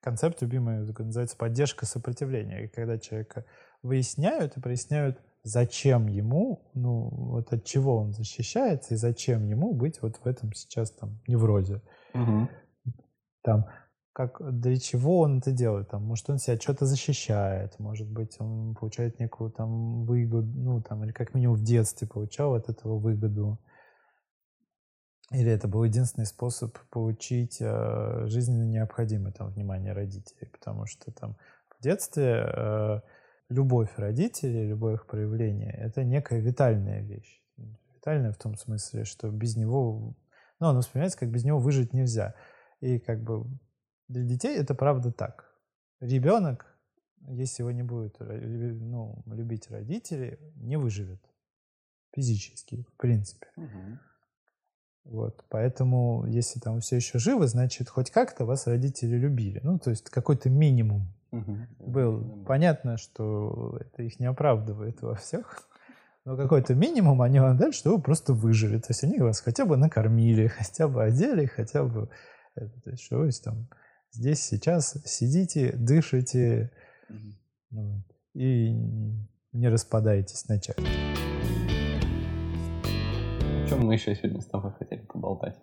[SPEAKER 1] Концепт любимый называется поддержка сопротивления. И когда человека выясняют и проясняют зачем ему, ну, вот от чего он защищается и зачем ему быть вот в этом сейчас там неврозе. Угу. Там, как, для чего он это делает? Там, может, он себя что-то защищает, может быть, он получает некую там выгоду, ну, там, или как минимум в детстве получал от этого выгоду. Или это был единственный способ получить э, жизненно необходимое там внимание родителей, потому что там в детстве э, любовь родителей, любое их проявление, это некая витальная вещь. Витальная в том смысле, что без него, ну, оно воспринимается, как без него выжить нельзя. И как бы для детей это правда так. Ребенок, если его не будет ну, любить родители, не выживет физически, в принципе. Угу. Вот, поэтому, если там все еще живы, значит, хоть как-то вас родители любили. Ну, то есть какой-то минимум угу. был. Понятно, что это их не оправдывает во всех, но какой-то минимум они вам дают, что вы просто выжили. То есть они вас хотя бы накормили, <laughs> хотя бы одели, хотя бы... Это, то есть, что вы там здесь сейчас сидите, дышите угу. и не распадаетесь на части
[SPEAKER 2] чем мы еще сегодня с тобой хотели поболтать?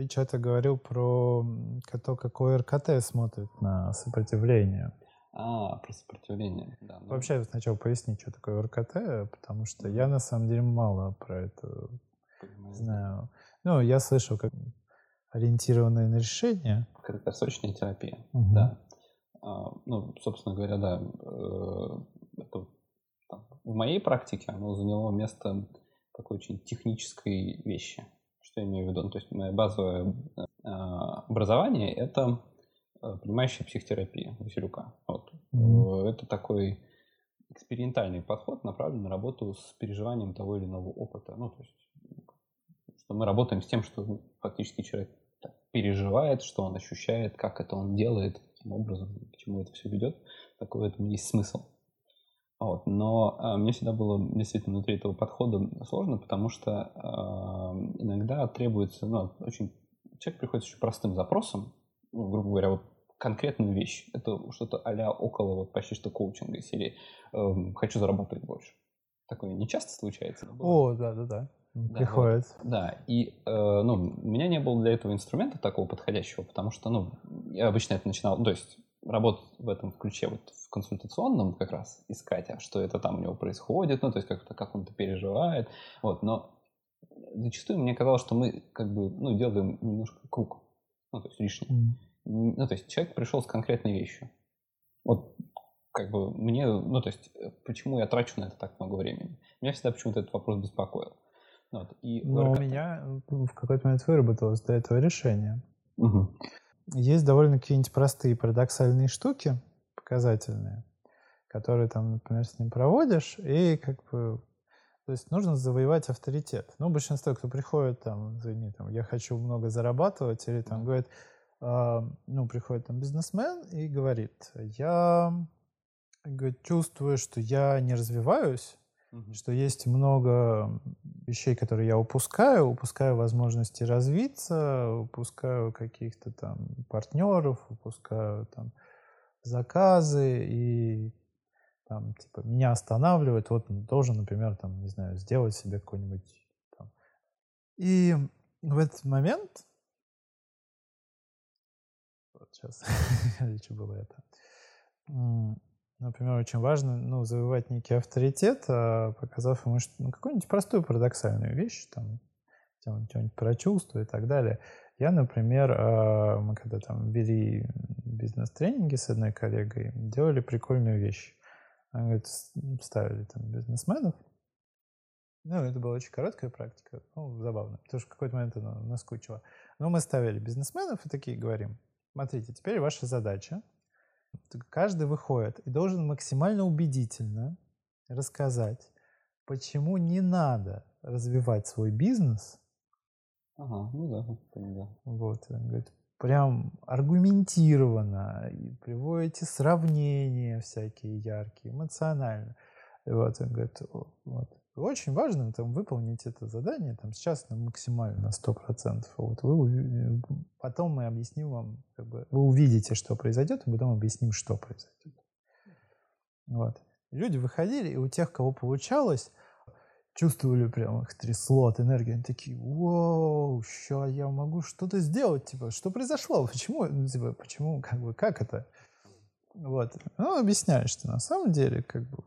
[SPEAKER 1] Ты что-то говорил про то, какой РКТ смотрит на сопротивление.
[SPEAKER 2] А, про сопротивление, да.
[SPEAKER 1] Ну... Вообще сначала пояснить, что такое РКТ, потому что я на самом деле мало про это Понимаю. знаю. Ну, я слышал, как ориентированное на решение.
[SPEAKER 2] Краткосрочная терапия, угу. да. А, ну, собственно говоря, да, э, это в моей практике оно заняло место такой очень технической вещи. Что я имею в виду? Ну, то есть мое базовое э, образование — это э, принимающая психотерапия Василюка. Вот. Mm-hmm. Это такой экспериментальный подход, направленный на работу с переживанием того или иного опыта. Ну, то есть, что мы работаем с тем, что фактически человек переживает, что он ощущает, как это он делает, каким образом, к чему это все ведет. Такой в этом есть смысл. Вот. Но э, мне всегда было действительно внутри этого подхода сложно, потому что э, иногда требуется, ну, очень... Человек приходит с очень простым запросом, ну, грубо говоря, вот конкретную вещь. Это что-то а около вот почти что коучинга из серии э, «хочу заработать больше». Такое не часто случается?
[SPEAKER 1] О, да-да-да. Приходит.
[SPEAKER 2] Вот, да, и э, ну, у меня не было для этого инструмента такого подходящего, потому что, ну, я обычно это начинал, то есть работать в этом ключе, вот в консультационном как раз искать, а что это там у него происходит, ну, то есть как-то как он это переживает, вот, но зачастую мне казалось, что мы как бы, ну, делаем немножко круг, ну, то есть лишний. Mm. Ну, то есть человек пришел с конкретной вещью. Вот как бы мне, ну, то есть почему я трачу на это так много времени? Меня всегда почему-то этот вопрос беспокоил.
[SPEAKER 1] Вот, и Но у меня в какой-то момент выработалось до этого решение. Угу. Есть довольно какие-нибудь простые парадоксальные штуки, показательные, которые там, например, с ним проводишь, и как бы то есть нужно завоевать авторитет. Ну, большинство, кто приходит там, извини, там, я хочу много зарабатывать, или там говорит, э, ну, приходит там бизнесмен и говорит, я говорит, чувствую, что я не развиваюсь, Что есть много вещей, которые я упускаю, упускаю возможности развиться, упускаю каких-то там партнеров, упускаю там заказы и там, типа, меня останавливает, вот должен, например, там, не знаю, сделать себе какой-нибудь там. И в этот момент вот сейчас, <laughs> что было это, Например, очень важно ну, завоевать некий авторитет, а показав ему что, ну, какую-нибудь простую парадоксальную вещь, там, что-нибудь про чувства и так далее. Я, например, а, мы когда там вели бизнес-тренинги с одной коллегой, делали прикольную вещь. Она говорит, ставили там бизнесменов. Ну, это была очень короткая практика, ну, забавно, потому что в какой-то момент она наскучила. Но мы ставили бизнесменов и такие говорим, смотрите, теперь ваша задача Каждый выходит и должен максимально убедительно рассказать, почему не надо развивать свой бизнес.
[SPEAKER 2] Ага, ну да, да.
[SPEAKER 1] Вот, он говорит, прям аргументированно, и приводите сравнения всякие яркие, эмоционально. И вот он говорит, вот, очень важно там, выполнить это задание там, сейчас на максимально на 100%. Вот вы, потом мы объясним вам, как бы, вы увидите, что произойдет, и потом объясним, что произойдет. Вот. Люди выходили, и у тех, кого получалось, чувствовали прям их трясло от энергии. Они такие, вау, сейчас я могу что-то сделать. Типа, что произошло? Почему? Ну, типа, почему? Как бы, как это? Вот. Ну, объясняешь, что на самом деле, как бы,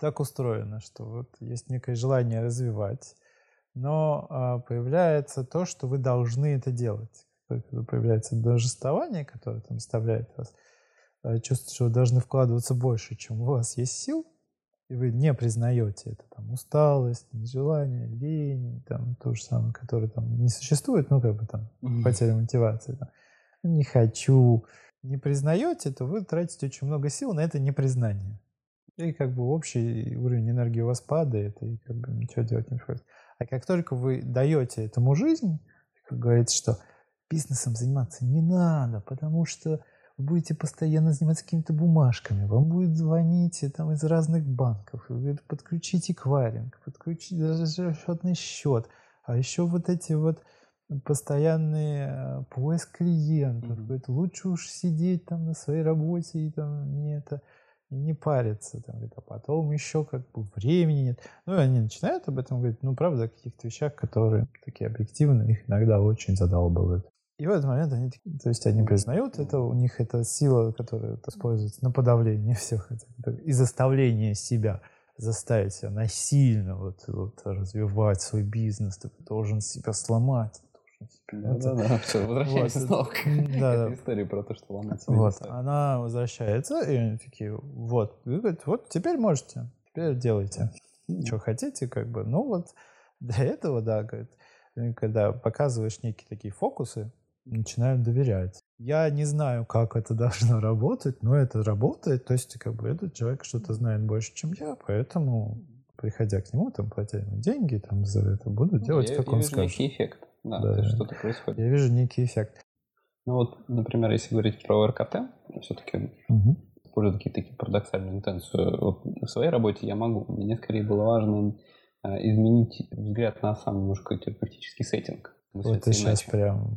[SPEAKER 1] так устроено, что вот есть некое желание развивать, но а, появляется то, что вы должны это делать. Появляется должествование, которое там заставляет вас а, чувствовать, что вы должны вкладываться больше, чем у вас есть сил, и вы не признаете это, там, усталость, нежелание, лень, там, то же самое, которое там не существует, ну, как бы там, потеря мотивации, там, не хочу, не признаете, то вы тратите очень много сил на это непризнание. И как бы общий уровень энергии у вас падает, и как бы ничего делать не приходится. А как только вы даете этому жизнь, как говорится, что бизнесом заниматься не надо, потому что вы будете постоянно заниматься какими-то бумажками, вам будет звонить там, из разных банков, подключите эквайринг, подключите расчетный счет, а еще вот эти вот постоянный э, поиск клиентов, mm-hmm. говорит, лучше уж сидеть там на своей работе и там не это не париться, там, говорит, а потом еще как бы времени нет. Ну, и они начинают об этом говорить, ну, правда, о каких-то вещах, которые такие объективные, их иногда очень задалбывают. И в этот момент они, то есть они признают это, у них это сила, которая используется на подавление всех этих, и заставление себя заставить себя насильно вот, вот развивать свой бизнес, ты должен себя сломать,
[SPEAKER 2] да, да, да, все, возвращаемся снова к, <laughs> этой истории про то, что ломать
[SPEAKER 1] Вот, она возвращается, и они такие, вот, вот, теперь можете. теперь делайте, что хотите, как бы. Ну вот <laughs> для этого, да, говорит, э, когда показываешь некие такие фокусы, начинают доверять. Я не знаю, как это <laughs> должно работать, но это работает. То есть, как бы этот человек что-то знает больше, чем я, поэтому, приходя к нему, там, платя ему деньги, там, за это, буду
[SPEAKER 2] Ну,
[SPEAKER 1] делать,
[SPEAKER 2] я,
[SPEAKER 1] как
[SPEAKER 2] я
[SPEAKER 1] он
[SPEAKER 2] вижу
[SPEAKER 1] скажет.
[SPEAKER 2] некий эффект. Да,
[SPEAKER 1] Да.
[SPEAKER 2] то есть что-то происходит.
[SPEAKER 1] Я вижу некий эффект.
[SPEAKER 2] Ну вот, например, если говорить про РКТ, все-таки используют какие-то такие парадоксальную интенцию. Вот в своей работе я могу. Мне скорее было важно э, изменить взгляд на сам немножко терапевтический сеттинг.
[SPEAKER 1] Вот ты сейчас
[SPEAKER 2] иначе.
[SPEAKER 1] прям,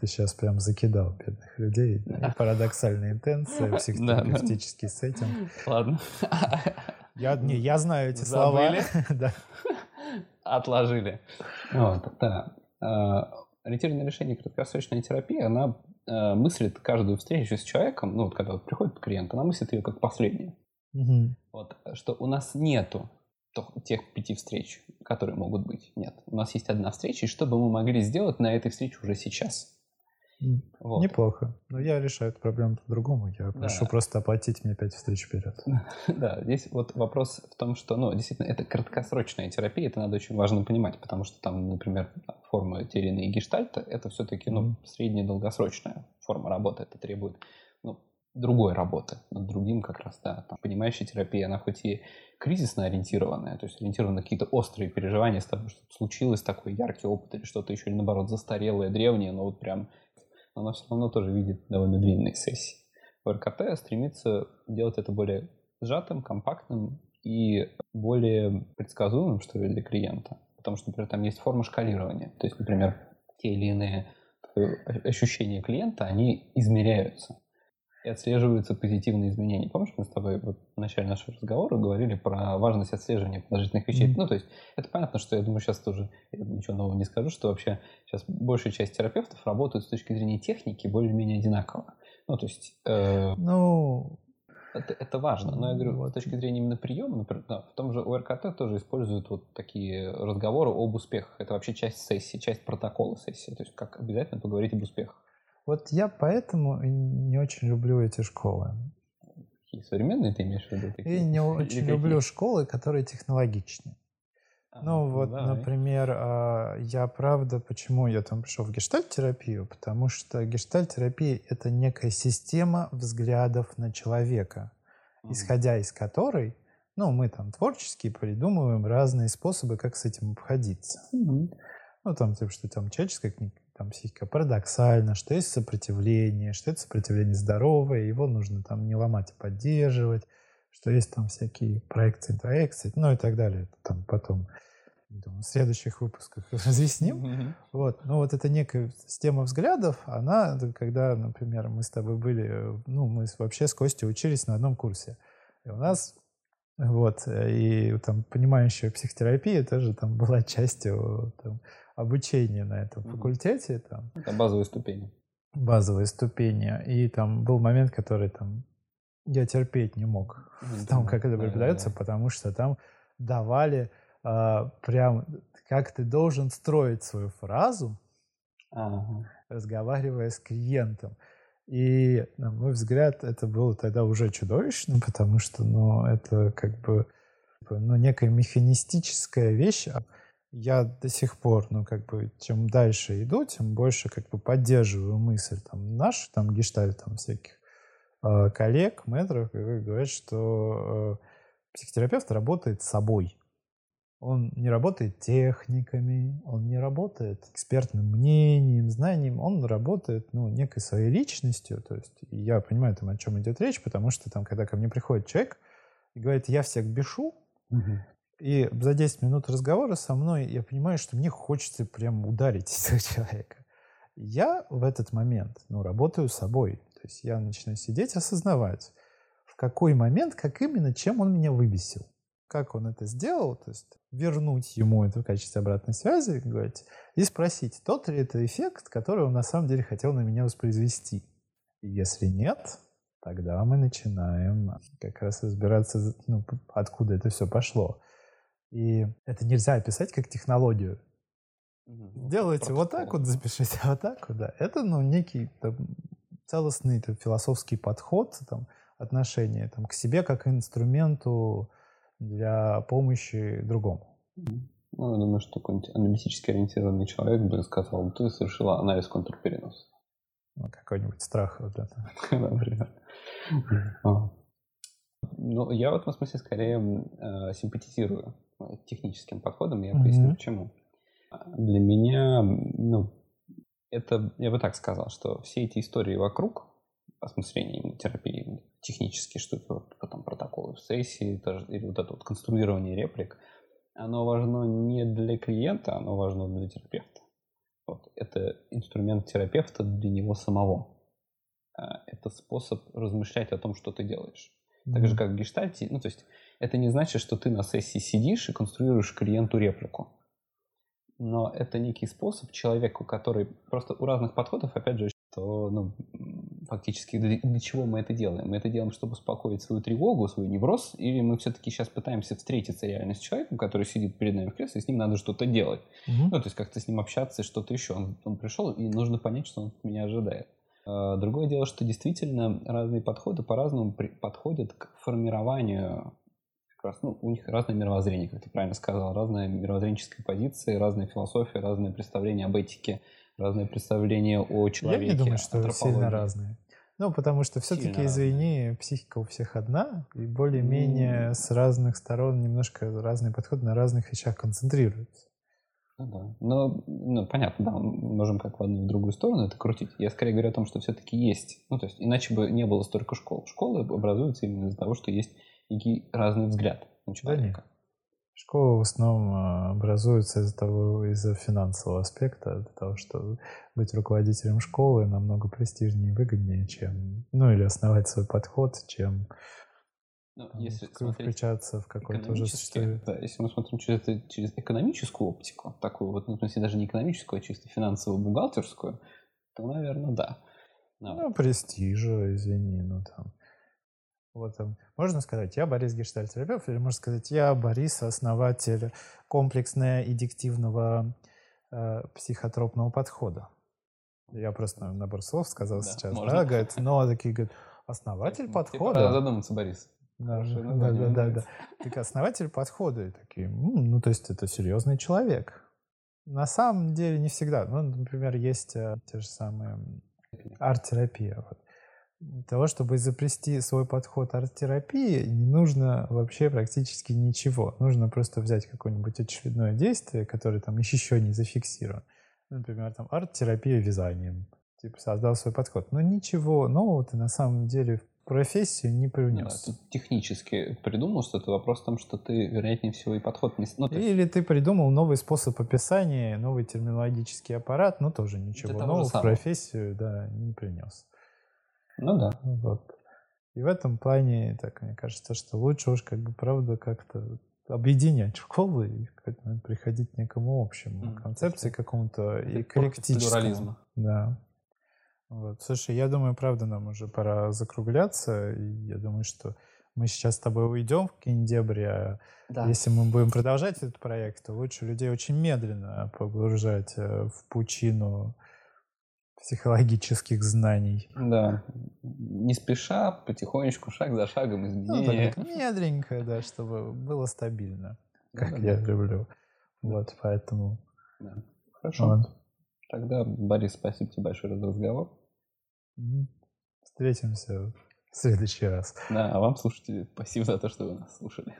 [SPEAKER 1] ты сейчас прям закидал бедных людей.
[SPEAKER 2] Да.
[SPEAKER 1] И парадоксальная интенция, <laughs>
[SPEAKER 2] Да, да.
[SPEAKER 1] психотерапевтический сеттинг.
[SPEAKER 2] Ладно.
[SPEAKER 1] Я, не, я знаю эти слова.
[SPEAKER 2] Забыли? <laughs>
[SPEAKER 1] Да.
[SPEAKER 2] Отложили. Вот, да. Ориентированное решение краткосрочной терапии, она э, мыслит каждую встречу с человеком, ну вот когда вот приходит клиент, она мыслит ее как последнюю.
[SPEAKER 1] Мгм.
[SPEAKER 2] Вот, что у нас нету тех пяти встреч, которые могут быть. Нет. У нас есть одна встреча, и что бы мы могли сделать на этой встрече уже сейчас? Вот.
[SPEAKER 1] Неплохо. Но я решаю эту проблему по-другому. Я прошу
[SPEAKER 2] Да.
[SPEAKER 1] просто оплатить мне пять встреч вперед. <laughs>
[SPEAKER 2] Да, здесь вот вопрос в том, что, ну, действительно, это краткосрочная терапия, это надо очень важно понимать, потому что там, например, форма те или иные гештальта, это все-таки, ну,
[SPEAKER 1] Мгм.
[SPEAKER 2] средняя долгосрочная форма работы, это требует, ну, другой работы над другим как раз, да. Там, понимающая терапия, она хоть и кризисно ориентированная, то есть ориентирована на какие-то острые переживания с того, что случилось, такой яркий опыт или что-то еще, или наоборот, застарелое, древнее, но вот прям, она все равно тоже видит довольно длинные сессии. В стремится делать это более сжатым, компактным и более предсказуемым, что ли, для клиента. Потому что, например, там есть форма шкалирования. То есть, например, те или иные ощущения клиента, они измеряются и отслеживаются позитивные изменения. Помнишь, мы с тобой вот в начале нашего разговора говорили про важность отслеживания положительных вещей?
[SPEAKER 1] Мгм.
[SPEAKER 2] Ну, то есть, это понятно, что я думаю, сейчас тоже я ничего нового не скажу, что вообще сейчас большая часть терапевтов работают с точки зрения техники более-менее одинаково. Ну, то есть, э,
[SPEAKER 1] Ну,
[SPEAKER 2] это, это важно, но я говорю,
[SPEAKER 1] Вот.
[SPEAKER 2] с точки зрения именно приема, например, да, в том же ОРКТ тоже используют вот такие разговоры об успехах. Это вообще часть сессии, часть протокола сессии. То есть как обязательно поговорить об успехах.
[SPEAKER 1] Вот я поэтому не очень люблю эти школы.
[SPEAKER 2] Какие современные ты имеешь в виду? такие?
[SPEAKER 1] И не
[SPEAKER 2] Или
[SPEAKER 1] очень
[SPEAKER 2] какие?
[SPEAKER 1] люблю школы, которые технологичнее.
[SPEAKER 2] А,
[SPEAKER 1] Ну вот,
[SPEAKER 2] давай.
[SPEAKER 1] например, а, я правда, почему я там пришел в гештальт-терапию? Потому что гештальт-терапия — это некая система взглядов на человека,
[SPEAKER 2] Мгм.
[SPEAKER 1] исходя из которой, ну, мы там творчески придумываем разные способы, как с этим обходиться.
[SPEAKER 2] Мгм.
[SPEAKER 1] Ну, там, типа, что там человеческая там, психика парадоксальна, что есть сопротивление, что это сопротивление здоровое, его нужно там не ломать, а поддерживать, что есть там всякие проекции, интроекции, ну и так далее. Это там потом думаю, в следующих выпусках <laughs> разъясним.
[SPEAKER 2] Мгм.
[SPEAKER 1] Вот. Ну, вот эта некая система взглядов, она, это когда, например, мы с тобой были, э, ну, мы вообще с Костей учились на одном курсе. И у нас, вот, э, и там понимающая психотерапия тоже там была <laughs> частью там, обучения на этом факультете, там,
[SPEAKER 2] Это базовые ступени.
[SPEAKER 1] базовые ступени. И там был момент, который там я терпеть не мог в том, как это
[SPEAKER 2] Да, да,
[SPEAKER 1] преподается,
[SPEAKER 2] да.
[SPEAKER 1] потому что там давали а, прям, как ты должен строить свою фразу,
[SPEAKER 2] Ага.
[SPEAKER 1] разговаривая с клиентом. И, на мой взгляд, это было тогда уже чудовищно, потому что, ну, это как бы, ну, некая механистическая вещь. Я до сих пор, ну, как бы, чем дальше иду, тем больше, как бы, поддерживаю мысль, там, наш, там, гештальт, там, всяких э, коллег, мэтров, которые говорят, что э, психотерапевт работает собой. Он не работает техниками, он не работает экспертным мнением, знанием, он работает ну, некой своей личностью. То есть я понимаю, там, о чем идет речь, потому что там, когда ко мне приходит человек и говорит, я всех бешу,
[SPEAKER 2] Мгм.
[SPEAKER 1] И за 10 минут разговора со мной я понимаю, что мне хочется прям ударить <laughs> этого человека. Я в этот момент ну, работаю собой. То есть я начинаю сидеть, осознавать, в какой момент, как именно, чем он меня выбесил. Как он это сделал, то есть вернуть ему это в качестве обратной связи, говорить, и спросить, тот ли это эффект, который он на самом деле хотел на меня воспроизвести. И если нет, тогда мы начинаем как раз разбираться, ну, откуда это все пошло. И это нельзя описать как технологию.
[SPEAKER 2] Мгм.
[SPEAKER 1] Делайте вот так вот, запишите <laughs> вот так вот, да. Это, ну, некий там, целостный там, философский подход, там, отношение там, к себе как инструменту для помощи другому.
[SPEAKER 2] Ну, я думаю, что какой-нибудь аналитически ориентированный человек бы сказал, ты совершила анализ контрпереноса.
[SPEAKER 1] Ну, какой-нибудь страх вот это. <laughs>
[SPEAKER 2] Например. Ну, я в этом смысле скорее э, симпатизирую э, техническим подходом. Я поясню, почему. Для меня, ну, это, я бы так сказал, что все эти истории вокруг осмысления терапии, технические штуки, вот, потом протоколы в сессии, тоже, или вот это вот конструирование реплик, оно важно не для клиента, оно важно для терапевта. Вот. Это инструмент терапевта для него самого. А, это способ размышлять о том, что ты делаешь. Mm-hmm. Так же, как в гештальте. Ну, то есть, это не значит, что ты на сессии сидишь и конструируешь клиенту реплику. Но это некий способ человеку, который... Просто у разных подходов, опять же, то, ну, фактически для, для чего мы это делаем? Мы это делаем, чтобы успокоить свою тревогу, свой невроз, или мы все-таки сейчас пытаемся встретиться реально с человеком, который сидит перед нами в кресле, и с ним надо что-то делать. Угу. Ну, то есть как-то с ним общаться, что-то еще. Он, он пришел, и нужно понять, что он от меня ожидает. А, другое дело, что действительно разные подходы по-разному подходят к формированию как раз, ну, у них разное мировоззрение, как ты правильно сказал, разная мировоззренческая позиция, разная философия, разные представления об этике, разные представления о человеке.
[SPEAKER 1] Я не думаю, что сильно разные. Ну, потому что все-таки, извини, психика у всех одна, и более-менее mm. с разных сторон немножко разные подходы на разных вещах концентрируются.
[SPEAKER 2] Ну да. Но, ну, понятно, да, мы можем как в одну и в другую сторону это крутить. Я скорее говорю о том, что все-таки есть. Ну, то есть, иначе бы не было столько школ. Школы образуются именно из-за того, что есть некий разный взгляд на человека. Да
[SPEAKER 1] Школы в основном а, образуются из-за того, из-за финансового аспекта, из-за того, что быть руководителем школы намного престижнее и выгоднее, чем, ну или основать свой подход, чем
[SPEAKER 2] ну, если
[SPEAKER 1] включаться в какой-то уже
[SPEAKER 2] существует. Да, если мы смотрим через, через экономическую оптику, такую вот, ну, в смысле, даже не экономическую, а чисто финансовую, бухгалтерскую, то, наверное, да.
[SPEAKER 1] Ну, ну престижа, извини, ну там вот, там, можно сказать, я Борис Гештальтерапевт, или можно сказать, я Борис, основатель комплексно-эдиктивного э, психотропного подхода. Я просто набор слов сказал да, сейчас, можно. да, говорит, но такие, говорят, основатель подхода.
[SPEAKER 2] Пора задуматься, Борис.
[SPEAKER 1] Да, да, да, да, да. Так основатель подхода, и такие, ну, то есть это серьезный человек. На самом деле не всегда. Ну, например, есть э, те же самые арт-терапия. Вот для того, чтобы изобрести свой подход арт-терапии, не нужно вообще практически ничего. Нужно просто взять какое-нибудь очередное действие, которое там еще <laughs> не зафиксировано. Например, там арт-терапия вязанием. Типа создал свой подход. Но ничего нового ты на самом деле профессию не привнес.
[SPEAKER 2] Да, ты технически придумал что-то, вопрос в том, что ты, вероятнее всего, и подход не...
[SPEAKER 1] Ну, ты... Или ты придумал новый способ описания, новый терминологический аппарат, но тоже ничего нового в профессию да, не принес.
[SPEAKER 2] Ну да.
[SPEAKER 1] Вот. И в этом плане, так мне кажется, что лучше уж как бы правда как-то объединять школы и приходить к некому общему mm, концепции какому-то и коллективному. Плюрализма. Да. Вот. Слушай, я думаю, правда, нам уже пора закругляться. И я думаю, что мы сейчас с тобой уйдем в киндебри, а да. если мы будем продолжать этот проект, то лучше людей очень медленно погружать э, в пучину психологических знаний.
[SPEAKER 2] Да. Не спеша, потихонечку, шаг за шагом изменения.
[SPEAKER 1] Ну, медленько, да, чтобы было стабильно, <laughs> как да, я да. люблю. Вот, поэтому...
[SPEAKER 2] Да. Хорошо. Вот. Тогда, Борис, спасибо тебе большое за разговор.
[SPEAKER 1] Встретимся в следующий раз.
[SPEAKER 2] Да, а вам, слушатели, спасибо за то, что вы нас слушали.